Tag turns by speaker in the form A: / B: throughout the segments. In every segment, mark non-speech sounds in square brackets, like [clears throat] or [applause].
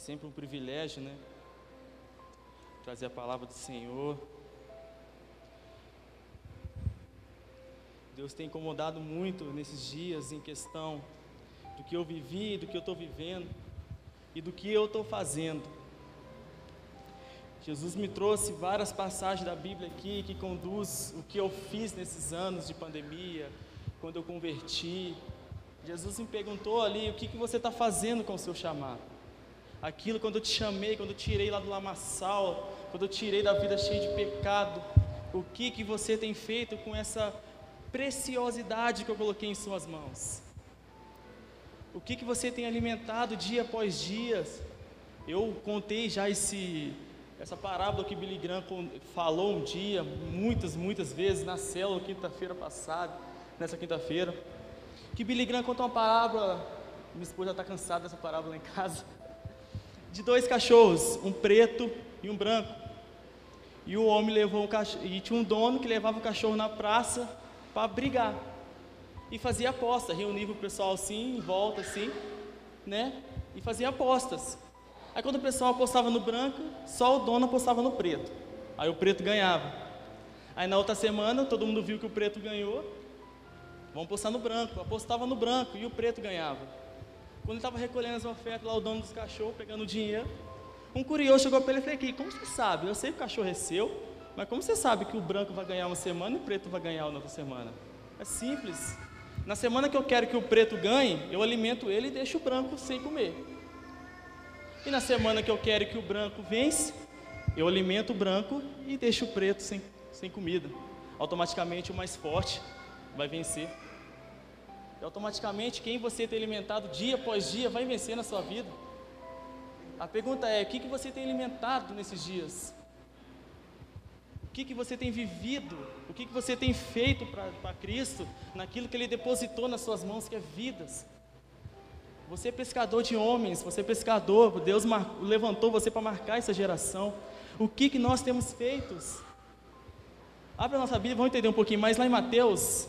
A: sempre um privilégio, né? Trazer a palavra do Senhor. Deus tem incomodado muito nesses dias em questão do que eu vivi, do que eu estou vivendo e do que eu estou fazendo. Jesus me trouxe várias passagens da Bíblia aqui que conduz o que eu fiz nesses anos de pandemia, quando eu converti. Jesus me perguntou ali o que, que você está fazendo com o seu chamado. Aquilo quando eu te chamei, quando eu tirei lá do lamaçal, quando eu tirei da vida cheia de pecado, o que que você tem feito com essa preciosidade que eu coloquei em suas mãos? O que que você tem alimentado dia após dia? Eu contei já esse essa parábola que Billy Graham falou um dia, muitas, muitas vezes na célula quinta-feira passada, nessa quinta-feira, que Billy Graham contou uma parábola, minha esposa já está cansada dessa parábola em casa, de dois cachorros, um preto e um branco. E o homem levou um cachorro, e tinha um dono que levava o cachorro na praça para brigar. E fazia aposta, reunia o pessoal assim, em volta assim, né? E fazia apostas. Aí quando o pessoal apostava no branco, só o dono apostava no preto. Aí o preto ganhava. Aí na outra semana, todo mundo viu que o preto ganhou. Vamos apostar no branco. Apostava no branco e o preto ganhava. Quando estava recolhendo as ofertas lá, o dono dos cachorros, pegando o dinheiro, um curioso chegou para ele e falou como você sabe? Eu sei que o cachorro é seu, mas como você sabe que o branco vai ganhar uma semana e o preto vai ganhar outra semana? É simples. Na semana que eu quero que o preto ganhe, eu alimento ele e deixo o branco sem comer. E na semana que eu quero que o branco vence, eu alimento o branco e deixo o preto sem, sem comida. Automaticamente o mais forte vai vencer. E automaticamente quem você tem alimentado dia após dia vai vencer na sua vida. A pergunta é: o que, que você tem alimentado nesses dias? O que, que você tem vivido? O que, que você tem feito para Cristo naquilo que Ele depositou nas suas mãos, que é vidas? Você é pescador de homens, você é pescador, Deus levantou você para marcar essa geração. O que, que nós temos feito? Abre a nossa Bíblia, vamos entender um pouquinho mais lá em Mateus,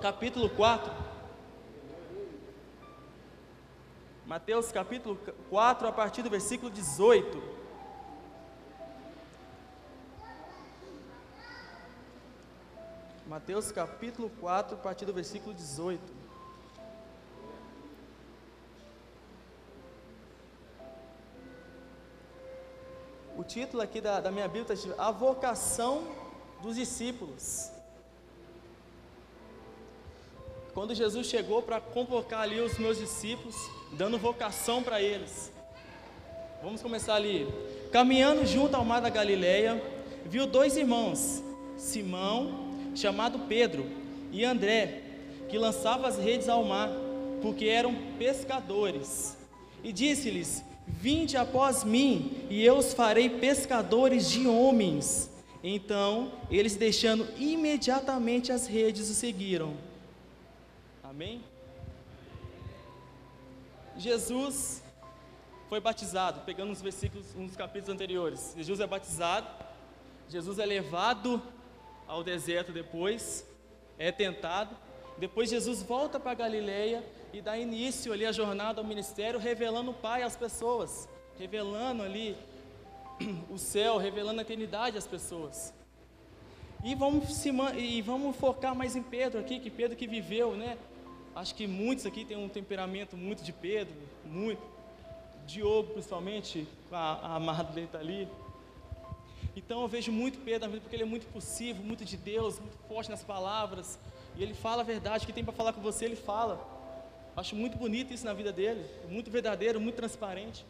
A: capítulo 4. Mateus capítulo 4, a partir do versículo 18. Mateus capítulo 4, a partir do versículo 18. O título aqui da, da minha Bíblia está A Vocação dos Discípulos. Quando Jesus chegou para convocar ali os meus discípulos, dando vocação para eles. Vamos começar ali. Caminhando junto ao mar da Galileia, viu dois irmãos, Simão, chamado Pedro, e André, que lançavam as redes ao mar, porque eram pescadores. E disse-lhes: Vinde após mim, e eu os farei pescadores de homens. Então, eles deixando imediatamente as redes, o seguiram. Amém? Jesus foi batizado, pegando os versículos, uns capítulos anteriores. Jesus é batizado, Jesus é levado ao deserto depois, é tentado. Depois Jesus volta para Galileia e dá início ali à jornada ao ministério, revelando o Pai às pessoas, revelando ali [clears throat] o céu, revelando a eternidade às pessoas. E vamos, se, e vamos focar mais em Pedro aqui, que Pedro que viveu, né? Acho que muitos aqui têm um temperamento muito de Pedro, muito. Diogo, principalmente, a, a amada está ali. Então eu vejo muito Pedro na vida porque ele é muito possível, muito de Deus, muito forte nas palavras. E ele fala a verdade, o que tem para falar com você, ele fala. Acho muito bonito isso na vida dele, muito verdadeiro, muito transparente.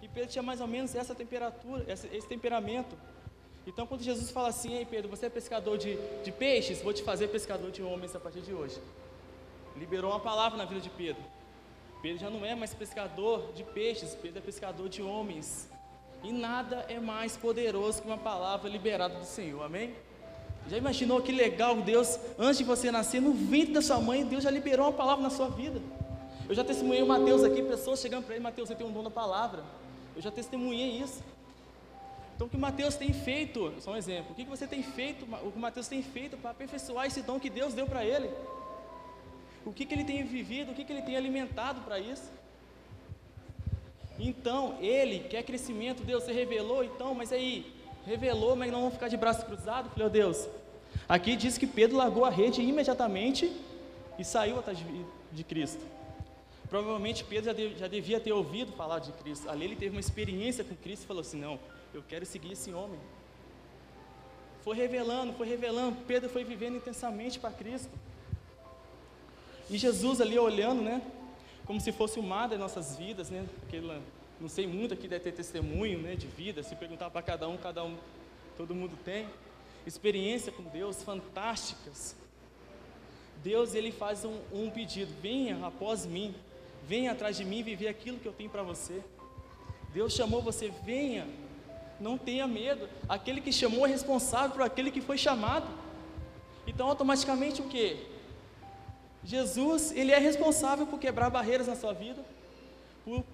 A: E Pedro tinha mais ou menos essa temperatura, esse, esse temperamento. Então, quando Jesus fala assim, ei Pedro, você é pescador de, de peixes, vou te fazer pescador de homens a partir de hoje liberou uma palavra na vida de Pedro. Pedro já não é mais pescador de peixes, Pedro é pescador de homens. E nada é mais poderoso que uma palavra liberada do Senhor, amém? Já imaginou que legal Deus, antes de você nascer, no ventre da sua mãe, Deus já liberou uma palavra na sua vida. Eu já testemunhei o Mateus aqui, pessoas chegando para ele, Mateus, você tem um dom da palavra. Eu já testemunhei isso. Então o que o Mateus tem feito, só um exemplo, o que você tem feito, o que o Mateus tem feito para aperfeiçoar esse dom que Deus deu para ele? O que, que ele tem vivido, o que, que ele tem alimentado para isso? Então, ele quer crescimento, Deus, você revelou, então, mas aí, revelou, mas não vão ficar de braço cruzado? Falei, oh, Deus, aqui diz que Pedro largou a rede imediatamente e saiu atrás de, Cristo. Provavelmente Pedro já, devia ter ouvido falar de Cristo. Ali ele teve uma experiência com Cristo e falou assim: Não, eu quero seguir esse homem. Foi revelando, foi revelando. Pedro foi vivendo intensamente para Cristo. E Jesus ali olhando, né? Como se fosse o mar das nossas vidas, né? Aquela, não sei muito aqui deve ter testemunho, né? De vida. Se perguntar para cada um, cada um, todo mundo tem. Experiência com Deus fantásticas. Deus ele faz um, um pedido: venha após mim, venha atrás de mim viver aquilo que eu tenho para você. Deus chamou você, venha, não tenha medo. Aquele que chamou é responsável por aquele que foi chamado. Então, automaticamente o que? Jesus, ele é responsável por quebrar barreiras na sua vida, por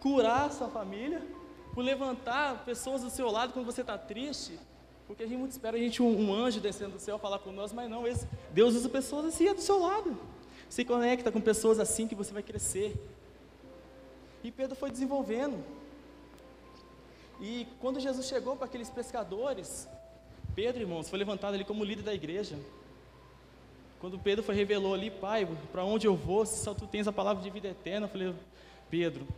A: curar a sua família, por levantar pessoas do seu lado quando você está triste, porque a gente muito espera a gente um, um, anjo descendo do céu falar com nós, mas não, esse, Deus usa pessoas assim é do seu lado. Se conecta com pessoas assim que você vai crescer. E Pedro foi desenvolvendo. E quando Jesus chegou para aqueles pescadores, Pedro, irmãos, foi levantado ali como líder da igreja. Quando Pedro foi revelou ali, pai, para onde eu vou, se só tu tens a palavra de vida eterna, eu falei, Pedro,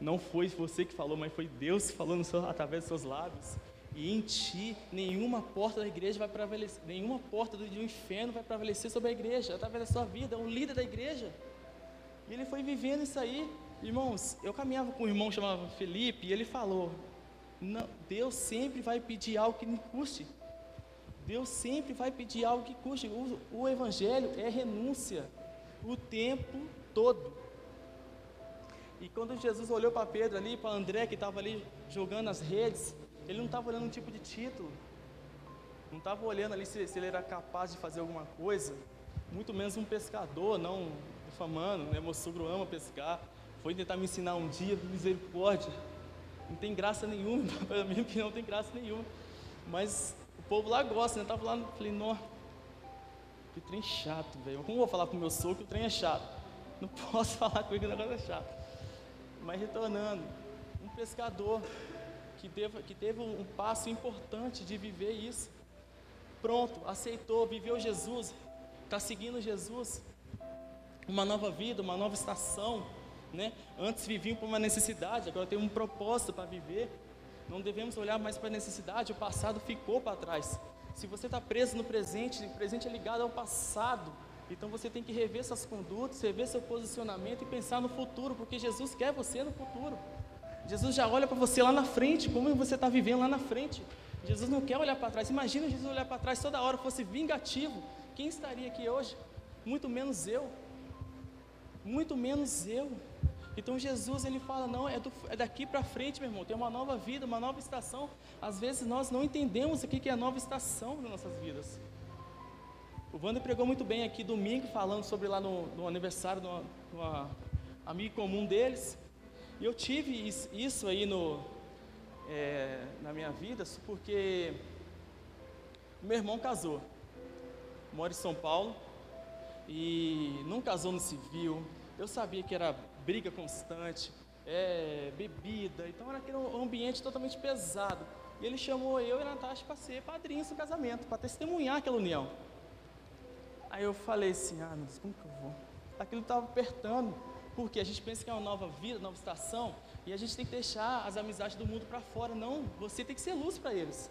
A: não foi você que falou, mas foi Deus que falou seu, através dos seus lábios. E em ti nenhuma porta da igreja vai prevalecer, nenhuma porta do, do inferno vai prevalecer sobre a igreja, através da sua vida, é um líder da igreja. E ele foi vivendo isso aí. Irmãos, eu caminhava com um irmão chamado Felipe, e ele falou: Deus sempre vai pedir algo que me custe. Deus sempre vai pedir algo que custe. O, o Evangelho é renúncia o tempo todo. E quando Jesus olhou para Pedro ali, para André que estava ali jogando as redes, ele não estava olhando um tipo de título, não estava olhando ali se, se, ele era capaz de fazer alguma coisa, muito menos um pescador, não difamando, né? meu sogro ama pescar, foi tentar me ensinar um dia, misericórdia, não tem graça nenhuma, [laughs] para mim que não tem graça nenhuma, mas povo lá gosta, né? Tava lá, falei, nó, que trem chato, velho. Como vou falar com o meu sogro que o trem é chato? Não [laughs] posso falar com ele que o negócio é chato. Mas retornando, um pescador que teve, que teve um passo importante de viver isso. Pronto, aceitou, viveu Jesus, está seguindo Jesus. Uma nova vida, uma nova estação. Né? Antes viviam por uma necessidade, agora tem um propósito para viver. Não devemos olhar mais para a necessidade, o passado ficou para trás. Se você está preso no presente, o presente é ligado ao passado. Então você tem que rever suas condutas, rever seu posicionamento e pensar no futuro, porque Jesus quer você no futuro. Jesus já olha para você lá na frente, como você está vivendo lá na frente. Jesus não quer olhar para trás. Imagina Jesus olhar para trás toda hora, fosse vingativo. Quem estaria aqui hoje? Muito menos eu. Muito menos eu. Então Jesus ele fala não é, do, é daqui para frente, meu irmão. Tem uma nova vida, uma nova estação. Às vezes nós não entendemos o que é a nova estação nas nossas vidas. O Wander pregou muito bem aqui domingo falando sobre lá no, no aniversário de uma, uma amigo comum deles. E eu tive isso aí no, é, na minha vida porque meu irmão casou. Mora em São Paulo e não casou no civil. Eu sabia que era briga constante, é, bebida, então era aquele ambiente totalmente pesado. E ele chamou eu e a Natasha para ser padrinhos do casamento, para testemunhar aquela união. Aí eu falei assim, ah, mas como que eu vou? Aquilo estava apertando, porque a gente pensa que é uma nova vida, nova estação, e a gente tem que deixar as amizades do mundo para fora. Não, você tem que ser luz para eles.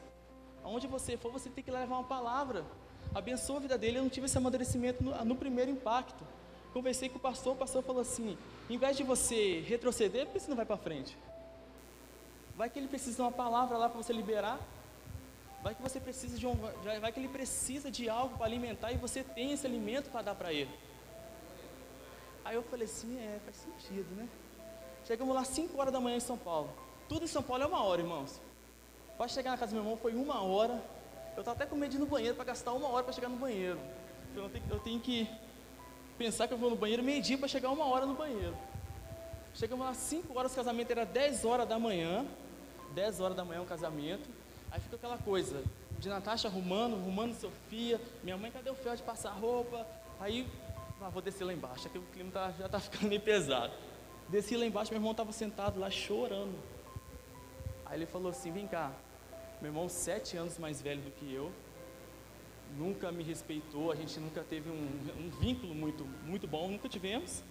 A: Aonde você for, você tem que levar uma palavra. Abençoa a vida dele. Eu não tive esse amadurecimento no, no primeiro impacto. Conversei com o pastor, o pastor falou assim: em vez de você retroceder, por que você não vai para frente? Vai que ele precisa de uma palavra lá para você liberar. Vai que você precisa de um, vai que ele precisa de algo para alimentar e você tem esse alimento para dar para ele. Aí eu falei assim, é, faz sentido, né? Chegamos lá 5 horas da manhã em São Paulo. Tudo em São Paulo é uma hora, irmãos. Para chegar na casa do meu irmão foi uma hora. Eu estava até com medo de ir no banheiro para gastar uma hora para chegar no banheiro. Eu tenho, eu tenho que pensar que eu vou no banheiro meio-dia para chegar uma hora no banheiro. Chegamos lá 5 horas, o casamento era 10 horas da manhã. 10 horas da manhã o casamento. Aí ficou aquela coisa, de Natasha arrumando, arrumando Sofia. Minha mãe, cadê o fel de passar roupa? Aí, ah, vou descer lá embaixo, aqui o clima tá, já está ficando meio pesado. Desci lá embaixo, meu irmão estava sentado lá chorando. Aí ele falou assim: Vem cá, meu irmão, sete anos mais velho do que eu, nunca me respeitou, a gente nunca teve um, um vínculo muito, muito bom, nunca tivemos.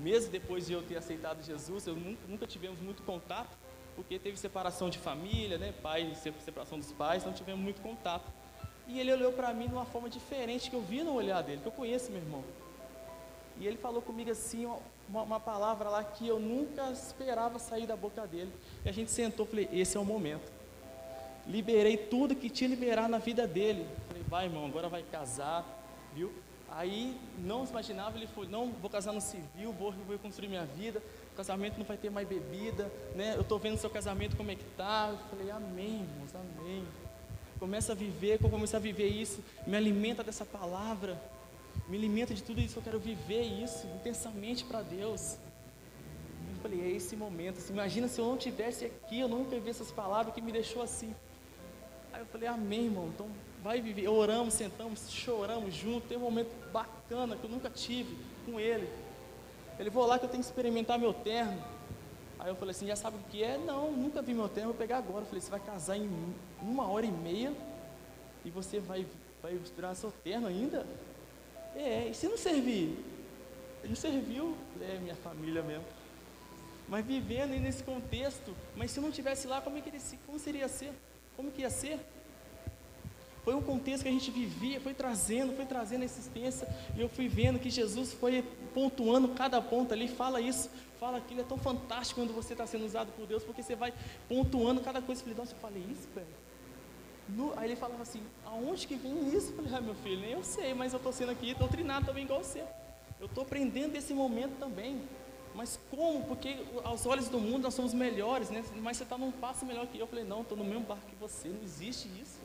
A: Mesmo depois de eu ter aceitado Jesus, eu nunca, nunca tivemos muito contato, porque teve separação de família, né, pai, separação dos pais, não tivemos muito contato. E ele olhou para mim de uma forma diferente que eu vi no olhar dele, que eu conheço meu irmão. E ele falou comigo assim, uma, uma, palavra lá que eu nunca esperava sair da boca dele. E a gente sentou, falei, esse é o momento. Liberei tudo que tinha liberar na vida dele. Vai irmão, agora vai casar, viu? Aí não imaginava, ele falou, não, vou casar no civil, vou, vou construir minha vida, o casamento não vai ter mais bebida, né? Eu estou vendo seu casamento como é que tá. Eu falei, amém, irmãos, amém. Começa a viver, quando começar a viver isso, me alimenta dessa palavra me alimenta de tudo isso, eu quero viver isso intensamente para Deus. Eu falei, é esse momento. Assim, imagina se eu não tivesse aqui, eu nunca vi essas palavras que me deixou assim. Aí eu falei, amém, irmão. Então vai viver. Oramos, sentamos, choramos juntos. Tem um momento bacana que eu nunca tive com ele. Ele vou lá que eu tenho que experimentar meu terno. Aí eu falei assim, já sabe o que é? Não, nunca vi meu terno, vou pegar agora. Eu falei, você vai casar em uma hora e meia e você vai, vai misturar seu terno ainda? É, e se não servir? Ele serviu, é minha família mesmo. Mas vivendo nesse contexto, mas se não tivesse lá, como, é que ele, como seria ser? Como que ia ser? Foi um contexto que a gente vivia, foi trazendo, foi trazendo a existência, e eu fui vendo que Jesus foi pontuando cada ponto ali, fala isso, fala aquilo, é tão fantástico quando você está sendo usado por Deus, porque você vai pontuando cada coisa. Eu falei, nossa, eu falei isso, velho. Aí ele falava assim, aonde que vem isso? Eu falei, ah, meu filho, eu sei, mas eu estou sendo aqui doutrinado também igual você. Eu estou aprendendo desse momento também. Mas como? Porque aos olhos do mundo nós somos melhores, né? Mas você está num passo melhor que eu. Eu falei, não, estou no mesmo barco que você. Não existe isso.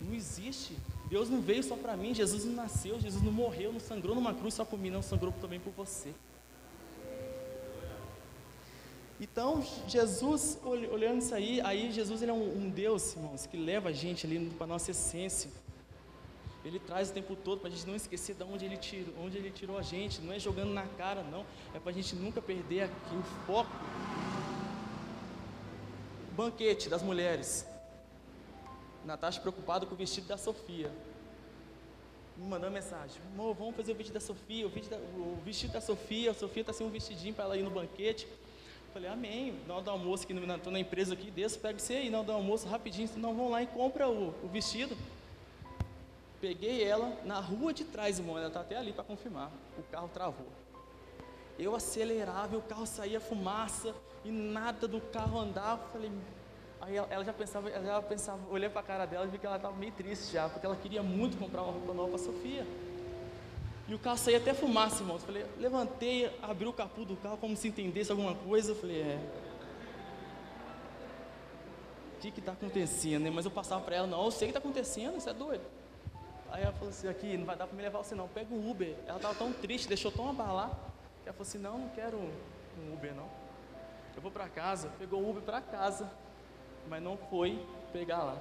A: Não existe. Deus não veio só para mim, Jesus não nasceu, Jesus não morreu, não sangrou numa cruz só por mim, não sangrou também por você. Então, Jesus, olhando isso aí, aí Jesus ele é um, um Deus, irmãos, que leva a gente ali para a nossa essência. Ele traz o tempo todo para a gente não esquecer de onde ele, tirou, onde ele tirou a gente. Não é jogando na cara, não. É para a gente nunca perder aqui o foco. Banquete das mulheres. Natasha preocupada com o vestido da Sofia. Me mandando mensagem. Amor, vamos fazer o vestido da Sofia. O vestido da, o vestido da Sofia. A Sofia está sem um vestidinho para ela ir no banquete. Falei, amém. Na hora do almoço, estou na empresa aqui, desço, pega você aí, na hora do almoço, rapidinho, não, vão lá e compra o, o vestido. Peguei ela na rua de trás, irmão, ela está até ali para confirmar. O carro travou. Eu acelerava e o carro saía fumaça e nada do carro andava. Falei, aí ela, já pensava, ela já pensava, olhei para a cara dela e vi que ela estava meio triste já, porque ela queria muito comprar uma roupa nova para Sofia. E o carro saía até fumaça, irmãos. Falei, levantei, abri o capô do carro como se entendesse alguma coisa. Falei, é. O que está acontecendo? Né? Mas eu passava para ela, não, eu sei o que está acontecendo, isso é doido. Aí ela falou assim, aqui, não vai dar para me levar você não, pega um Uber. Ela estava tão triste, deixou tão abalar, que ela falou assim, não, não quero um Uber não. Eu vou para casa, pegou o Uber para casa, mas não foi pegar lá.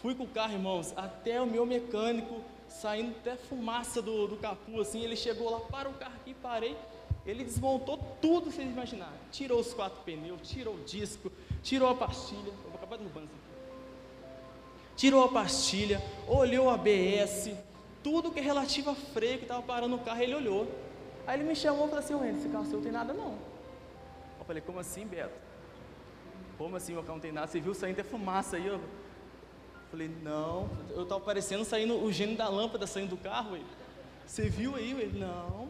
A: Fui com o carro, irmãos, até o meu mecânico saindo até fumaça do, do capu, assim, ele chegou lá, para o carro aqui, parei, ele desmontou tudo vocês imaginaram, tirou os quatro pneus, tirou o disco, tirou a pastilha, eu vou acabar derrubando isso aqui, tirou a pastilha, olhou a ABS, tudo que é relativo a freio que estava parando o carro, ele olhou, aí ele me chamou e falou assim, esse carro seu não tem nada não, eu falei, como assim Beto? Como assim meu carro não tem nada? Você viu saindo até fumaça aí, ó. Falei, não, eu estava parecendo saindo o gênio da lâmpada saindo do carro. Ele. Você viu aí? Ele, não,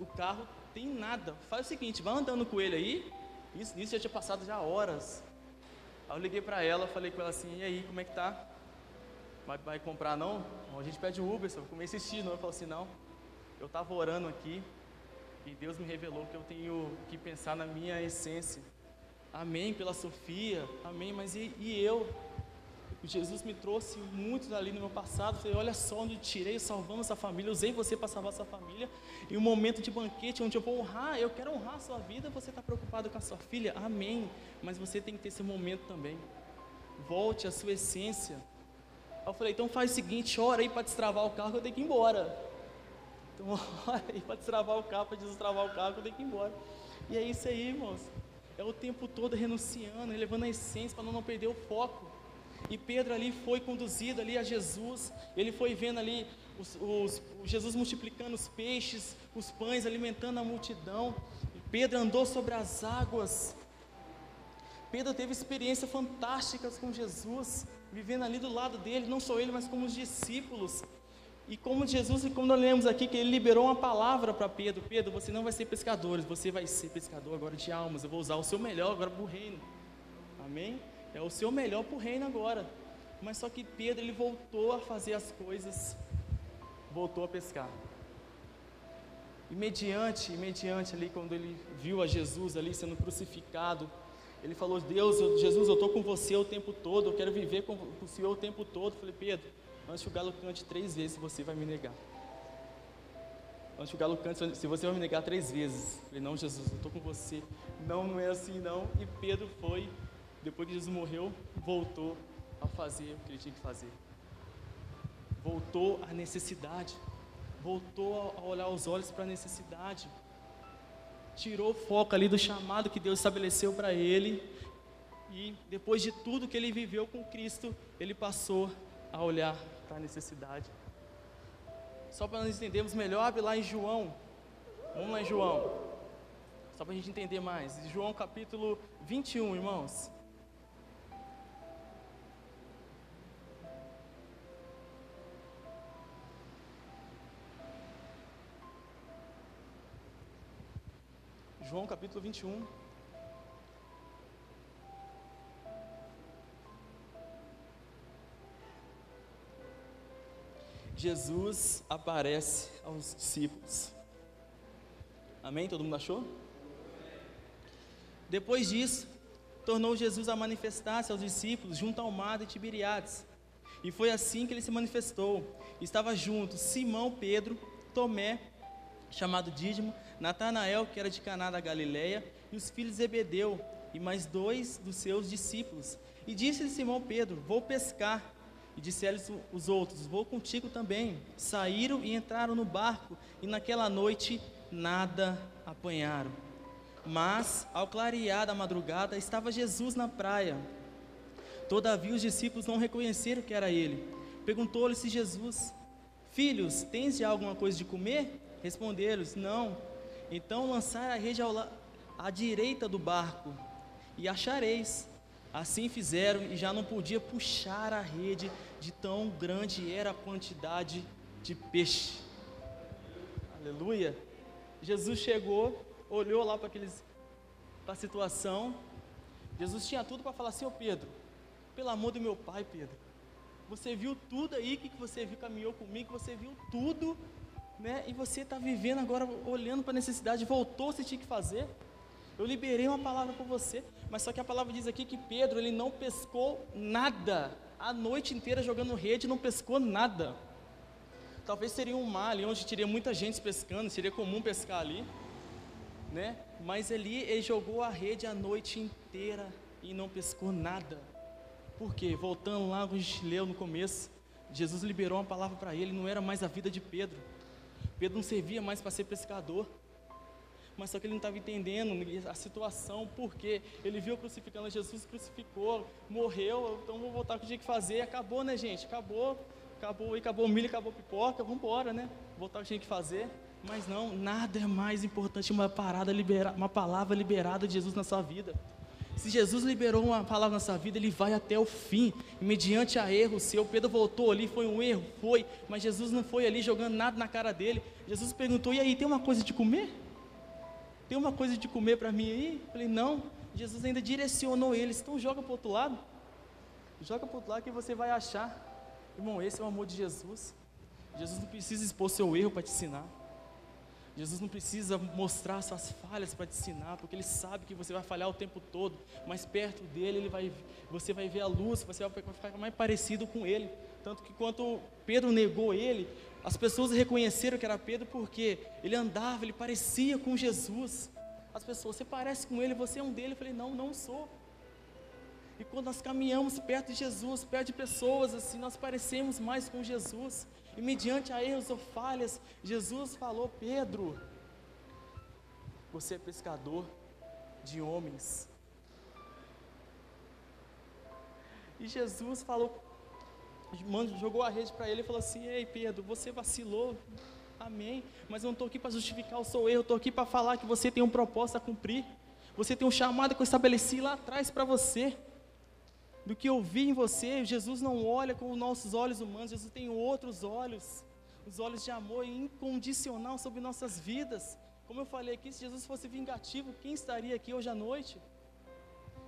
A: o carro tem nada. Faz o seguinte, vai andando com ele aí. Isso, isso já tinha passado já horas. Aí eu liguei para ela, falei com ela assim, e aí, como é que tá? Vai, vai comprar não? A gente pede um Uber, só comecei a insistir, não. Eu falei assim, não, eu estava orando aqui e Deus me revelou que eu tenho que pensar na minha essência. Amém pela Sofia, amém, mas e, e eu? Jesus me trouxe muitos ali no meu passado. Falei, olha só onde tirei, salvamos essa família, usei você para salvar essa família. E um momento de banquete onde eu vou honrar, eu quero honrar a sua vida. Você está preocupado com a sua filha? Amém. Mas você tem que ter esse momento também. Volte à sua essência. Eu falei, então faz o seguinte, ora aí para destravar o carro, eu tenho que ir embora. Então [laughs] ora aí para destravar o carro, para destravar o carro, eu tenho que ir embora. E é isso aí, irmãos. É o tempo todo renunciando, levando a essência para não perder o foco. E Pedro ali foi conduzido ali a Jesus. Ele foi vendo ali os, os, Jesus multiplicando os peixes, os pães, alimentando a multidão. E Pedro andou sobre as águas. Pedro teve experiências fantásticas com Jesus, vivendo ali do lado dele, não só ele, mas como os discípulos. E como Jesus, como nós lemos aqui, que ele liberou uma palavra para Pedro: Pedro, você não vai ser pescador, você vai ser pescador agora de almas. Eu vou usar o seu melhor agora para o reino. Amém? É o seu melhor para o reino agora. Mas só que Pedro, ele voltou a fazer as coisas, voltou a pescar. E mediante, mediante ali, quando ele viu a Jesus ali sendo crucificado, ele falou: Deus, eu, Jesus, eu estou com você o tempo todo, eu quero viver com, com o Senhor o tempo todo. Eu falei: Pedro, antes que o galo cante três vezes, você vai me negar. Antes que o galo cante, se você vai me negar três vezes. Eu falei: Não, Jesus, eu estou com você. Não, não é assim não. E Pedro foi, depois que Jesus morreu, voltou a fazer o que ele tinha que fazer. Voltou à necessidade. Voltou a olhar os olhos para a necessidade tirou o foco ali do chamado que Deus estabeleceu para ele. E depois de tudo que ele viveu com Cristo, ele passou a olhar a necessidade. Só para nós entendermos melhor, abre lá em João. Vamos lá em João. Só para a gente entender mais. João capítulo 21, irmãos. João capítulo 21. Jesus aparece aos discípulos. Amém? Todo mundo achou? Depois disso, tornou Jesus a manifestar-se aos discípulos junto ao mar de Tiberiades. E foi assim que ele se manifestou. Estava junto Simão, Pedro, Tomé, chamado Dídimo, Natanael, que era de Caná da Galileia, e os filhos de Zebedeu, e mais dois dos seus discípulos. E disse-lhe Simão Pedro: Vou pescar. E disseram-lhes os outros: Vou contigo também. Saíram e entraram no barco, e naquela noite nada apanharam. Mas, ao clarear da madrugada, estava Jesus na praia. Todavia os discípulos não reconheceram que era ele. Perguntou-lhe-se Jesus: Filhos, tens de alguma coisa de comer? Responderam-lhes: Não. Então lançai a rede ao, à direita do barco e achareis. Assim fizeram e já não podia puxar a rede de tão grande era a quantidade de peixe. Aleluia. Jesus chegou, olhou lá para aqueles para a situação. Jesus tinha tudo para falar assim, ô Pedro, pelo amor do meu pai, Pedro. Você viu tudo aí que você viu, caminhou comigo, você viu tudo né? E você está vivendo agora, olhando para a necessidade, voltou se tinha que fazer. Eu liberei uma palavra para você, mas só que a palavra diz aqui que Pedro ele não pescou nada, a noite inteira jogando rede, não pescou nada. Talvez seria um mar ali onde teria muita gente pescando, seria comum pescar ali, né? Mas ali ele jogou a rede a noite inteira e não pescou nada. Por quê? Voltando lá, a gente leu no começo, Jesus liberou uma palavra para ele, não era mais a vida de Pedro Pedro não servia mais para ser pescador. Mas só que ele não estava entendendo a situação, porque ele viu crucificando Jesus, crucificou, morreu, então vou voltar com o que tinha que fazer, acabou, né, gente? Acabou, acabou, acabou o milho, acabou pipoca, vamos embora, né? Voltar o que tinha que fazer. Mas não, nada é mais importante uma parada liberada, uma palavra liberada de Jesus na sua vida. Se Jesus liberou uma palavra na sua vida, ele vai até o fim, mediante a erro seu. Pedro voltou ali, foi um erro, foi, mas Jesus não foi ali jogando nada na cara dele. Jesus perguntou: E aí, tem uma coisa de comer? Tem uma coisa de comer para mim aí? Eu falei: Não. Jesus ainda direcionou eles, então joga para o outro lado. Joga para o outro lado que você vai achar. Irmão, esse é o amor de Jesus. Jesus não precisa expor seu erro para te ensinar. Jesus não precisa mostrar suas falhas para te ensinar, porque Ele sabe que você vai falhar o tempo todo, mas perto dele ele vai, você vai ver a luz, você vai ficar mais parecido com Ele. Tanto que quando Pedro negou Ele, as pessoas reconheceram que era Pedro porque ele andava, ele parecia com Jesus. As pessoas, você parece com Ele, você é um dele. Eu falei, não, não sou. E quando nós caminhamos perto de Jesus, perto de pessoas assim, nós parecemos mais com Jesus. E mediante a erros ou falhas, Jesus falou: Pedro, você é pescador, de homens. E Jesus falou, jogou a rede para ele e falou assim: Ei Pedro, você vacilou, amém, mas eu não estou aqui para justificar o seu erro, estou aqui para falar que você tem um propósito a cumprir, você tem um chamado que eu estabeleci lá atrás para você. Do que eu vi em você, Jesus não olha com os nossos olhos humanos, Jesus tem outros olhos, os olhos de amor incondicional sobre nossas vidas. Como eu falei aqui, se Jesus fosse vingativo, quem estaria aqui hoje à noite?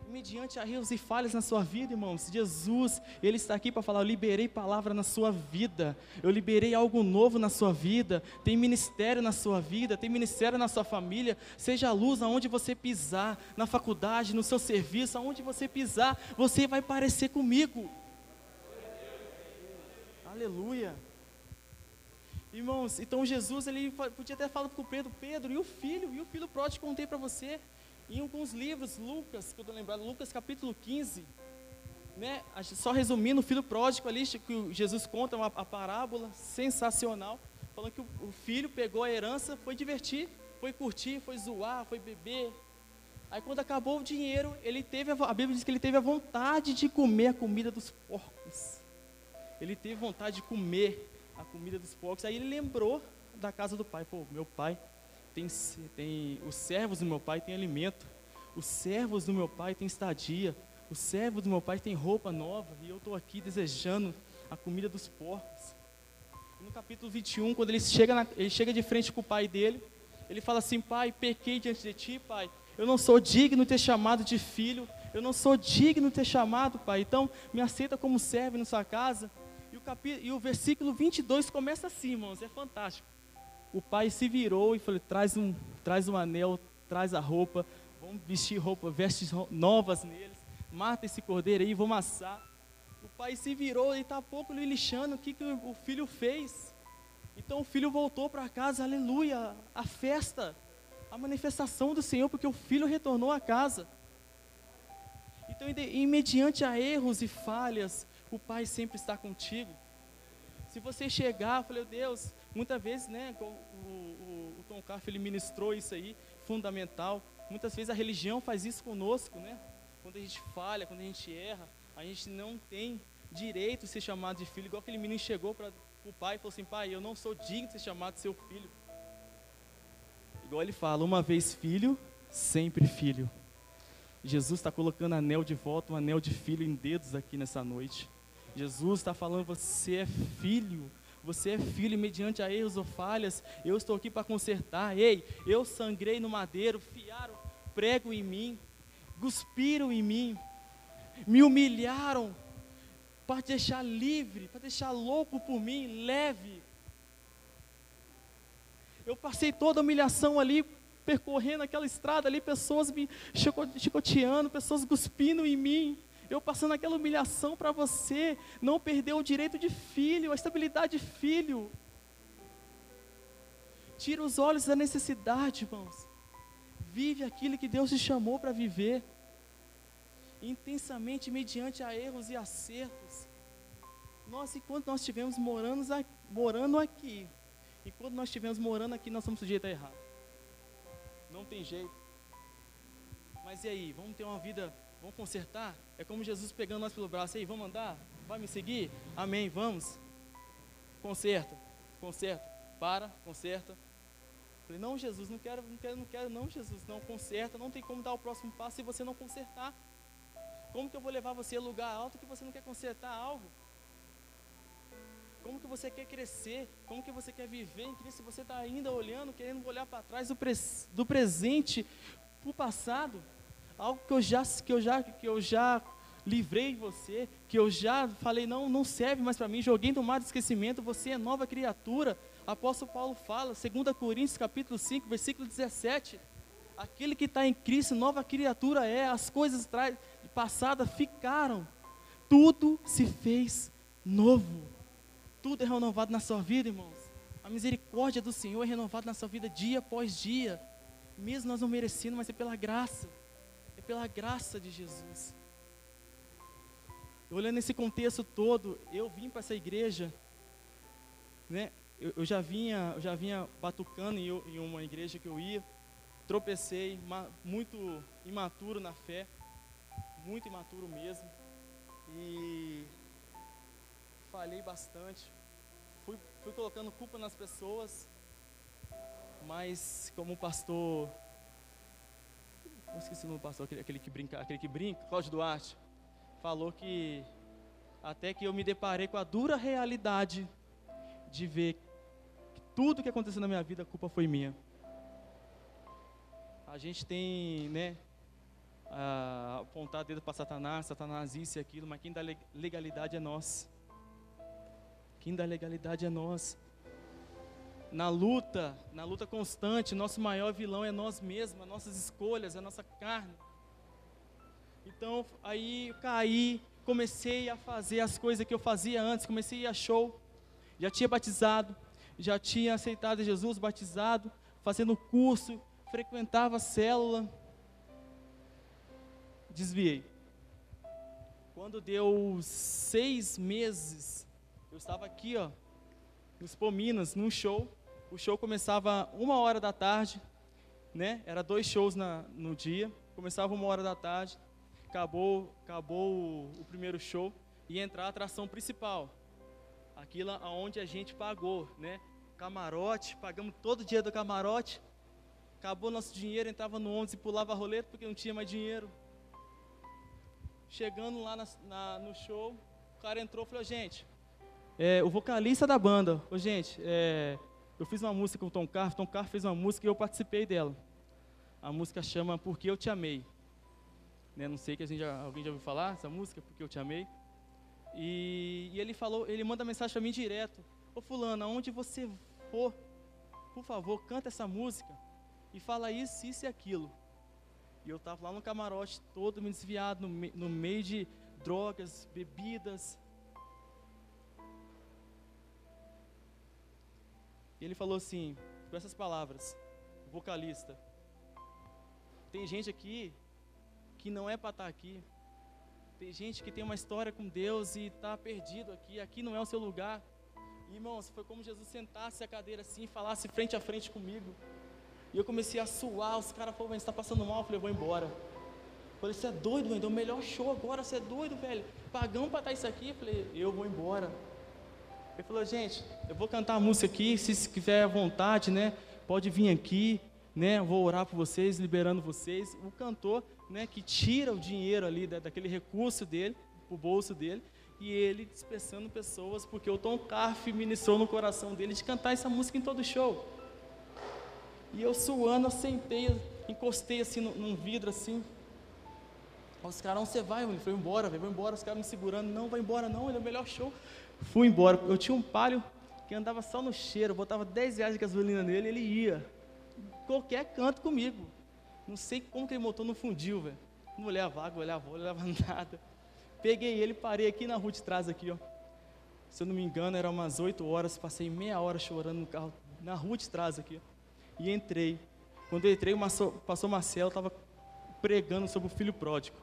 A: Mediante erros e falhas na sua vida, irmãos, Jesus, Ele está aqui para falar: eu liberei palavra na sua vida, eu liberei algo novo na sua vida, tem ministério na sua vida, tem ministério na sua família, seja a luz aonde você pisar, na faculdade, no seu serviço, aonde você pisar, você vai parecer comigo. Aleluia. Irmãos, então Jesus, ele podia até falar para o Pedro, Pedro, e o filho, e o filho pródigo contei para você, em alguns livros, Lucas, que eu estou lembrado, Lucas capítulo 15, né, só resumindo, o filho pródigo ali, que Jesus conta uma parábola sensacional, falando que o, o filho pegou a herança, foi divertir, foi curtir, foi zoar, foi beber. Aí quando acabou o dinheiro, ele teve a, a Bíblia diz que ele teve a vontade de comer a comida dos porcos. Ele teve vontade de comer a comida dos porcos. Aí ele lembrou da casa do pai. Pô, meu pai tem, tem os servos do meu pai têm alimento, os servos do meu pai têm estadia, os servos do meu pai têm roupa nova, e eu estou aqui desejando a comida dos porcos. No capítulo 21, quando ele chega, na, ele chega de frente com o pai dele, ele fala assim: Pai, pequei diante de ti, pai. Eu não sou digno de ter chamado de filho. Eu não sou digno de ter chamado, pai. Então, me aceita como servo na sua casa. E o, capítulo, e o versículo 22 começa assim, irmãos. É fantástico o pai se virou e falou: traz um, traz um anel, traz a roupa, vamos vestir roupa, vestes novas neles, mata esse cordeiro aí, vamos assar. O pai se virou e está pouco lhe lixando o que, que o filho fez. Então o filho voltou para casa, aleluia, a festa, a manifestação do Senhor, porque o filho retornou à casa. Então, e mediante a erros e falhas, o Pai sempre está contigo. Se você chegar, eu falei, Deus, muitas vezes, né, o, o, o Tom Carf, ele ministrou isso aí, fundamental. Muitas vezes a religião faz isso conosco, né? Quando a gente falha, quando a gente erra, a gente não tem direito de ser chamado de filho, igual aquele menino chegou para o pai e falou assim, pai, eu não sou digno de ser chamado de seu filho. Igual ele fala, uma vez filho, sempre filho. Jesus está colocando anel de volta, um anel de filho em dedos aqui nessa noite. Jesus está falando: você é filho, você é filho mediante a erros ou falhas. Eu estou aqui para consertar. Ei, eu sangrei no madeiro, fiaram prego em mim, cuspiram em mim, me humilharam para deixar livre, para deixar louco por mim, leve. Eu passei toda a humilhação ali, percorrendo aquela estrada ali, pessoas me chicoteando, pessoas cuspindo em mim eu passando aquela humilhação para você, não perder o direito de filho, a estabilidade de filho. Tira os olhos da necessidade, irmãos. Vive aquilo que Deus te chamou para viver. Intensamente, mediante a erros e acertos. Nós, enquanto nós estivermos morando, morando aqui, enquanto nós estivermos morando aqui, nós somos sujeitos a errar. Não tem jeito. Mas e aí, vamos ter uma vida Vamos consertar? É como Jesus pegando nós pelo braço. Aí, vamos andar? Vai me seguir? Amém, vamos. Conserta, conserta. Para, conserta. Falei, não, Jesus, não quero, não quero, não quero, não, Jesus, não, conserta. Não tem como dar o próximo passo se você não consertar. Como que eu vou levar você a lugar alto que você não quer consertar algo? Como que você quer crescer? Como que você quer viver em Cristo? Se você está ainda olhando, querendo olhar para trás do, pres, do presente para o passado, algo que eu já, que eu já, que eu já livrei você, que eu já falei, não, não serve mais para mim, joguei no mar de esquecimento, você é nova criatura. Apóstolo Paulo fala, 2 Coríntios capítulo 5, versículo 17, aquele que está em Cristo, nova criatura é, as coisas passadas ficaram, tudo se fez novo, tudo é renovado na sua vida, irmãos. A misericórdia do Senhor é renovada na sua vida dia após dia, mesmo nós não merecendo, mas é pela graça pela graça de Jesus. Olhando esse contexto todo, eu vim para essa igreja, né? Eu, eu, já vinha, eu já vinha batucando em, em, uma igreja que eu ia, tropecei, muito imaturo na fé, muito imaturo mesmo, e falhei bastante. Fui, fui colocando culpa nas pessoas, mas como o pastor, eu esqueci o nome do pastor, aquele, aquele que brinca, aquele que brinca, Cláudio Duarte, falou que até que eu me deparei com a dura realidade de ver que tudo que aconteceu na minha vida, a culpa foi minha. A gente tem, né, apontar dedo para Satanás, Satanás isso e aquilo, mas quem dá legalidade é nós. Quem dá legalidade é nós. Na luta, na luta constante, nosso maior vilão é nós mesmos, as nossas escolhas, a nossa carne. Então, aí eu caí, comecei a fazer as coisas que eu fazia antes, comecei a ir a show, já tinha batizado, já tinha aceitado Jesus, batizado, fazendo curso, frequentava a célula, desviei. Quando deu seis meses, eu estava aqui, ó, no Expo Minas, num show. O show começava uma hora da tarde, né? Era dois shows na, no dia. Começava uma hora da tarde, acabou, acabou o, o primeiro show e entrar a atração principal. Aquilo aonde a gente pagou, né? Camarote, pagamos todo dia do camarote. Acabou nosso dinheiro, entrava no ônibus e pulava roleta porque não tinha mais dinheiro. Chegando lá na, na, no show, o cara entrou e falou, gente, é, o vocalista da banda, ô, gente, é, eu fiz uma música com o Tom Carr, Tom Carr fez uma música e eu participei dela. A música chama Porque Eu Te Amei. Né, não sei que a gente já, alguém já ouviu falar essa música, Porque Eu Te Amei. E, e ele falou, ele manda mensagem para mim direto. Ô fulano, aonde você for, por favor, canta essa música e fala isso, isso e aquilo. E eu estava lá no camarote, todo me desviado, no, no meio de drogas, bebidas. E ele falou assim, com essas palavras, vocalista, tem gente aqui que não é para estar tá aqui. Tem gente que tem uma história com Deus e está perdido aqui. Aqui não é o seu lugar. E, irmãos, foi como Jesus sentasse a cadeira assim e falasse frente a frente comigo. E eu comecei a suar, os caras falaram, você está passando mal? Eu falei, vou embora. Eu falei, você é doido, velho, o melhor show agora, você é doido, velho. Pagão para estar isso aqui? Eu falei, eu vou embora. Ele falou, gente, eu vou cantar a música aqui, se quiser vontade, né? Pode vir aqui, né? Vou orar por vocês, liberando vocês. O cantor, né, que tira o dinheiro ali da, daquele recurso dele, o bolso dele, e ele dispersando pessoas, porque o Tom Carf ministrou no coração dele de cantar essa música em todo show. E eu suando, eu sentei, encostei assim num vidro assim. Os caras, onde você vai? Ele foi embora, vai embora. Os caras me segurando, não, vai embora não, ele é o melhor show. Fui embora. Eu tinha um palio que andava só no cheiro, botava 10 reais de gasolina nele, ele ia. Qualquer canto comigo. Não sei como que ele montou no fundil, velho. Não olhava água, olhava, olhava [laughs] nada. Peguei ele, parei aqui na rua de trás aqui, ó. Se eu não me engano, era umas 8 horas, passei meia hora chorando no carro, na rua de trás aqui. Ó e entrei. Quando eu entrei, o pastor Marcelo estava pregando sobre o filho pródigo.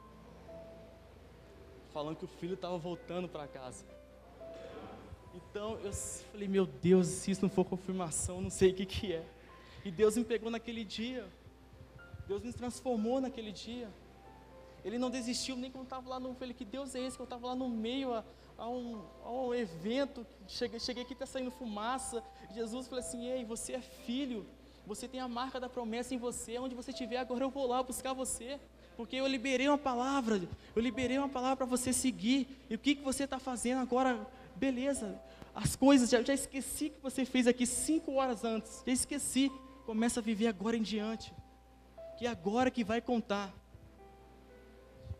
A: Falando que o filho estava voltando para casa. Então eu falei, meu Deus, se isso não for confirmação, não sei o que, que é. E Deus me pegou naquele dia. Deus me transformou naquele dia. Ele não desistiu nem quando estava lá no. Eu falei, que Deus é esse? Que eu estava lá no meio a, a, um, a um evento. Cheguei, cheguei aqui, está saindo fumaça. Jesus falou assim: Ei, você é filho. Você tem a marca da promessa em você, onde você estiver, agora eu vou lá buscar você. Porque eu liberei uma palavra, eu liberei uma palavra para você seguir. E o que, que você está fazendo agora? Beleza, as coisas, já, já esqueci que você fez aqui cinco horas antes, já esqueci. Começa a viver agora em diante. Que é agora que vai contar.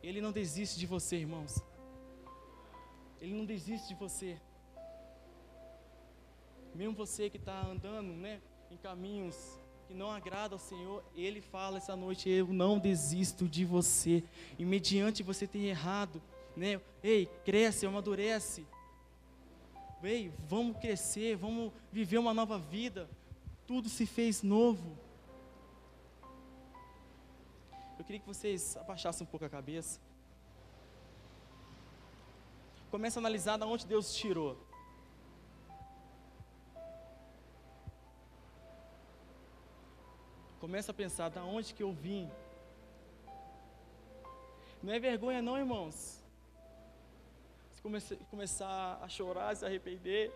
A: Ele não desiste de você, irmãos. Ele não desiste de você. Mesmo você que está andando, né? em caminhos que não agradam ao Senhor, Ele fala essa noite: Eu não desisto de você. E mediante você ter errado, né? Ei, cresce, amadurece. Ei, vamos crescer, vamos viver uma nova vida. Tudo se fez novo. Eu queria que vocês abaixassem um pouco a cabeça. Comece a analisar de onde Deus tirou. Começa a pensar, da onde que eu vim? Não é vergonha não, irmãos. Se começar a chorar, se arrepender.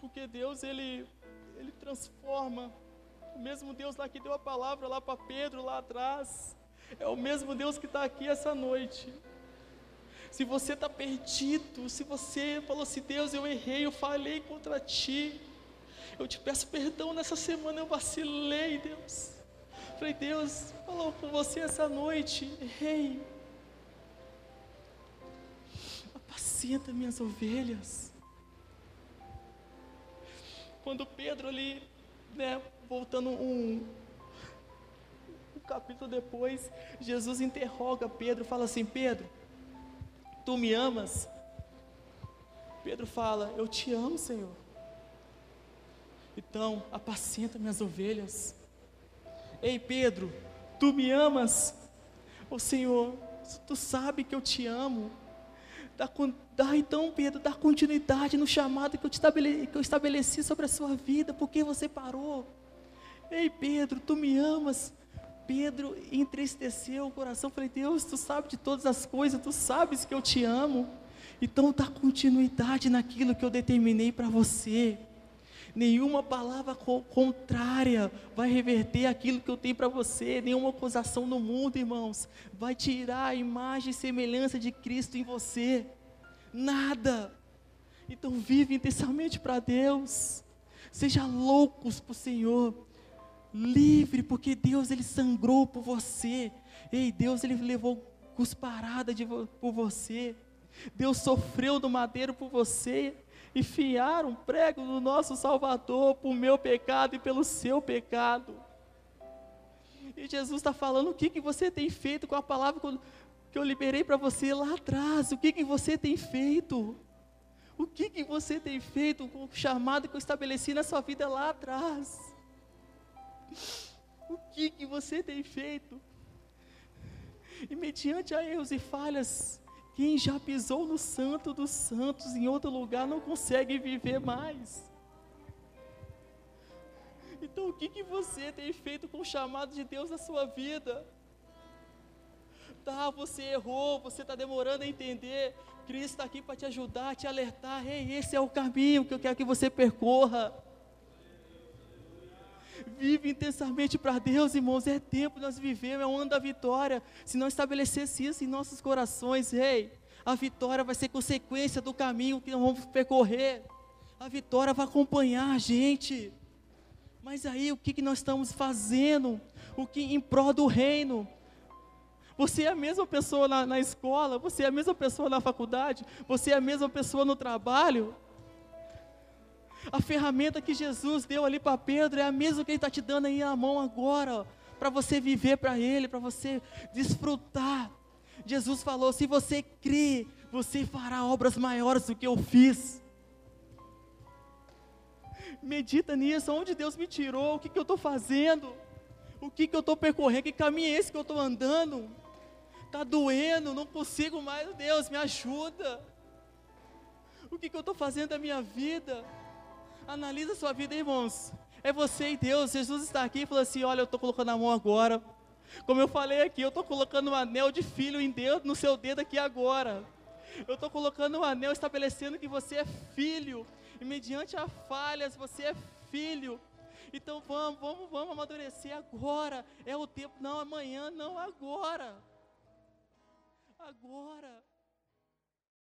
A: Porque Deus, Ele, Ele transforma. O mesmo Deus lá que deu a palavra lá para Pedro, lá atrás. É o mesmo Deus que está aqui essa noite. Se você está perdido, se você falou assim, Deus, eu errei, eu falei contra ti. Eu te peço perdão nessa semana, eu vacilei, Deus. Falei, Deus, falou com você essa noite, errei. Apacenta minhas ovelhas. Quando Pedro ali, né, voltando um, um capítulo depois, Jesus interroga Pedro, fala assim: Pedro, tu me amas? Pedro fala: Eu te amo, Senhor. Então, apacenta minhas ovelhas. Ei, Pedro, tu me amas? Ô Senhor, tu sabe que eu te amo. Dá, dá, então, Pedro, dá continuidade no chamado que eu, estabeleci, que eu estabeleci sobre a sua vida, porque você parou. Ei, Pedro, tu me amas. Pedro entristeceu o coração. Falei, Deus, tu sabe de todas as coisas, tu sabes que eu te amo. Então dá continuidade naquilo que eu determinei para você. Nenhuma palavra contrária vai reverter aquilo que eu tenho para você, nenhuma acusação no mundo, irmãos, vai tirar a imagem e semelhança de Cristo em você. Nada. Então vive intensamente para Deus. Seja loucos para o Senhor livre, porque Deus ele sangrou por você. Ei, Deus ele levou cusparada de, por você. Deus sofreu do madeiro por você. Enfiaram um prego no nosso Salvador por meu pecado e pelo seu pecado. E Jesus está falando o que, que você tem feito com a palavra que eu liberei para você lá atrás. O que, que você tem feito? O que, que você tem feito com o chamado que eu estabeleci na sua vida lá atrás? O que, que você tem feito? E mediante a erros e falhas, quem já pisou no santo dos santos em outro lugar não consegue viver mais. Então, o que, que você tem feito com o chamado de Deus na sua vida? Tá, você errou, você está demorando a entender. Cristo está aqui para te ajudar, te alertar. Ei, esse é o caminho que eu quero que você percorra. Vive intensamente para Deus, irmãos. É tempo de nós vivemos, é um ano da vitória. Se não estabelecesse isso em nossos corações, rei, a vitória vai ser consequência do caminho que nós vamos percorrer. A vitória vai acompanhar a gente. Mas aí o que, que nós estamos fazendo? O que em prol do reino? Você é a mesma pessoa na, na escola, você é a mesma pessoa na faculdade, você é a mesma pessoa no trabalho. A ferramenta que Jesus deu ali para Pedro é a mesma que Ele está te dando aí na mão agora, para você viver para Ele, para você desfrutar. Jesus falou: se você crê, você fará obras maiores do que eu fiz. Medita nisso, onde Deus me tirou, o que, que eu estou fazendo, o que, que eu estou percorrendo, que caminho é esse que eu estou andando? Está doendo, não consigo mais, Deus, me ajuda. O que, que eu estou fazendo da minha vida? Analisa sua vida, irmãos. É você e Deus. Jesus está aqui e falou assim: Olha, eu estou colocando a mão agora. Como eu falei aqui, eu estou colocando um anel de filho em Deus no seu dedo aqui agora. Eu estou colocando um anel estabelecendo que você é filho. E mediante a falhas, você é filho. Então vamos, vamos, vamos amadurecer agora. É o tempo, não amanhã, não agora. Agora.